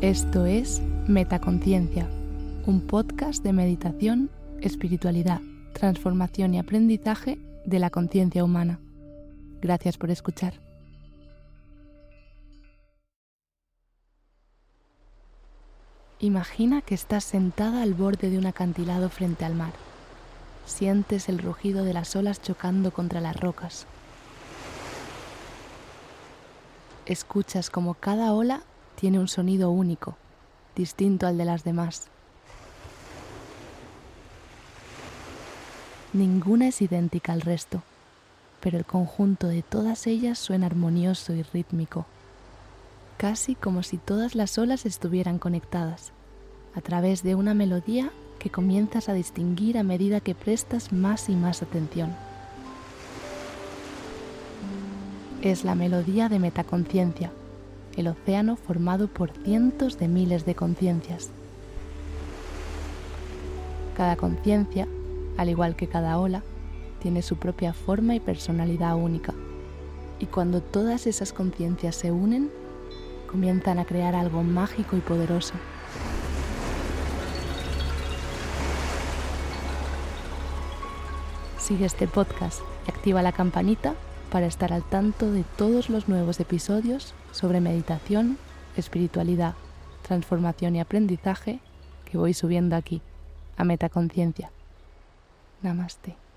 Esto es Metaconciencia, un podcast de meditación, espiritualidad, transformación y aprendizaje de la conciencia humana. Gracias por escuchar. Imagina que estás sentada al borde de un acantilado frente al mar. Sientes el rugido de las olas chocando contra las rocas. Escuchas como cada ola tiene un sonido único, distinto al de las demás. Ninguna es idéntica al resto, pero el conjunto de todas ellas suena armonioso y rítmico, casi como si todas las olas estuvieran conectadas, a través de una melodía que comienzas a distinguir a medida que prestas más y más atención. Es la melodía de metaconciencia, el océano formado por cientos de miles de conciencias. Cada conciencia, al igual que cada ola, tiene su propia forma y personalidad única. Y cuando todas esas conciencias se unen, comienzan a crear algo mágico y poderoso. Sigue este podcast y activa la campanita para estar al tanto de todos los nuevos episodios sobre meditación, espiritualidad, transformación y aprendizaje que voy subiendo aquí, a Metaconciencia. Namaste.